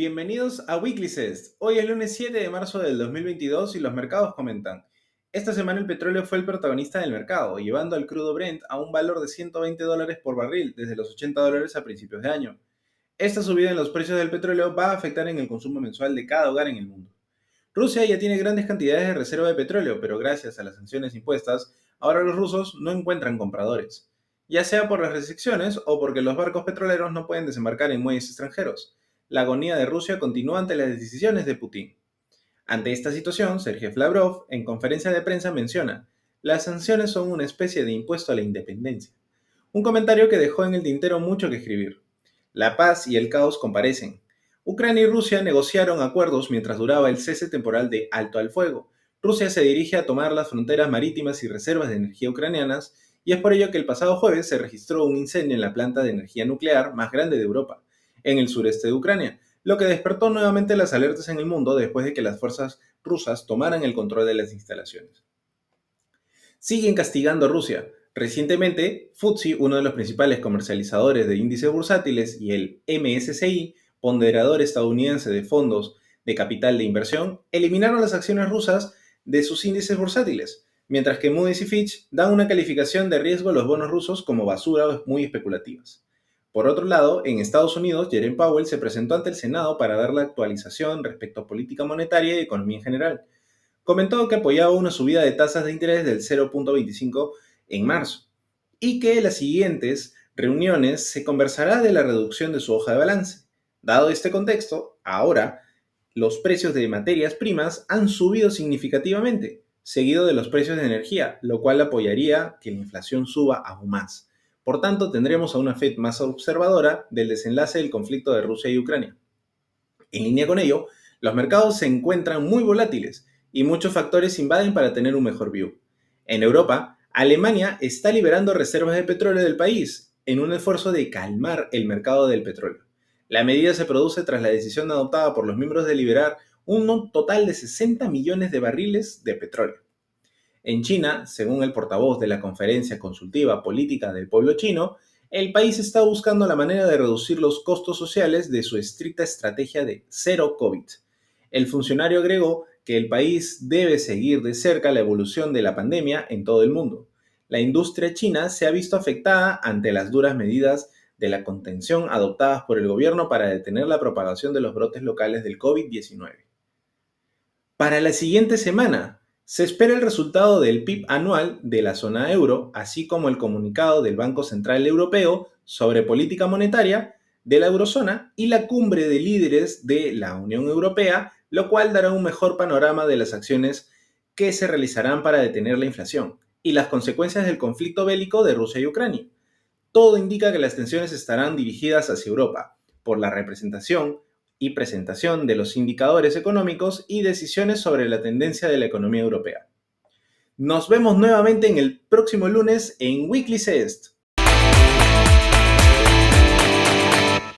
Bienvenidos a Weekly Cest. Hoy es lunes 7 de marzo del 2022 y los mercados comentan. Esta semana el petróleo fue el protagonista del mercado, llevando al crudo Brent a un valor de 120 dólares por barril desde los 80 dólares a principios de año. Esta subida en los precios del petróleo va a afectar en el consumo mensual de cada hogar en el mundo. Rusia ya tiene grandes cantidades de reserva de petróleo, pero gracias a las sanciones impuestas, ahora los rusos no encuentran compradores, ya sea por las restricciones o porque los barcos petroleros no pueden desembarcar en muelles extranjeros la agonía de Rusia continúa ante las decisiones de Putin. Ante esta situación, Sergei Flavrov, en conferencia de prensa, menciona, las sanciones son una especie de impuesto a la independencia. Un comentario que dejó en el tintero mucho que escribir. La paz y el caos comparecen. Ucrania y Rusia negociaron acuerdos mientras duraba el cese temporal de alto al fuego. Rusia se dirige a tomar las fronteras marítimas y reservas de energía ucranianas, y es por ello que el pasado jueves se registró un incendio en la planta de energía nuclear más grande de Europa en el sureste de Ucrania, lo que despertó nuevamente las alertas en el mundo después de que las fuerzas rusas tomaran el control de las instalaciones. Siguen castigando a Rusia. Recientemente, FTSE, uno de los principales comercializadores de índices bursátiles, y el MSCI, ponderador estadounidense de fondos de capital de inversión, eliminaron las acciones rusas de sus índices bursátiles, mientras que Moody's y Fitch dan una calificación de riesgo a los bonos rusos como basura muy especulativas. Por otro lado, en Estados Unidos, Jerome Powell se presentó ante el Senado para dar la actualización respecto a política monetaria y economía en general. Comentó que apoyaba una subida de tasas de interés del 0.25 en marzo y que en las siguientes reuniones se conversará de la reducción de su hoja de balance. Dado este contexto, ahora los precios de materias primas han subido significativamente, seguido de los precios de energía, lo cual apoyaría que la inflación suba aún más. Por tanto, tendremos a una Fed más observadora del desenlace del conflicto de Rusia y Ucrania. En línea con ello, los mercados se encuentran muy volátiles y muchos factores invaden para tener un mejor view. En Europa, Alemania está liberando reservas de petróleo del país en un esfuerzo de calmar el mercado del petróleo. La medida se produce tras la decisión adoptada por los miembros de liberar un total de 60 millones de barriles de petróleo. En China, según el portavoz de la Conferencia Consultiva Política del Pueblo Chino, el país está buscando la manera de reducir los costos sociales de su estricta estrategia de cero COVID. El funcionario agregó que el país debe seguir de cerca la evolución de la pandemia en todo el mundo. La industria china se ha visto afectada ante las duras medidas de la contención adoptadas por el gobierno para detener la propagación de los brotes locales del COVID-19. Para la siguiente semana, se espera el resultado del PIB anual de la zona euro, así como el comunicado del Banco Central Europeo sobre política monetaria de la eurozona y la cumbre de líderes de la Unión Europea, lo cual dará un mejor panorama de las acciones que se realizarán para detener la inflación y las consecuencias del conflicto bélico de Rusia y Ucrania. Todo indica que las tensiones estarán dirigidas hacia Europa, por la representación y presentación de los indicadores económicos y decisiones sobre la tendencia de la economía europea. Nos vemos nuevamente en el próximo lunes en Weekly Cest.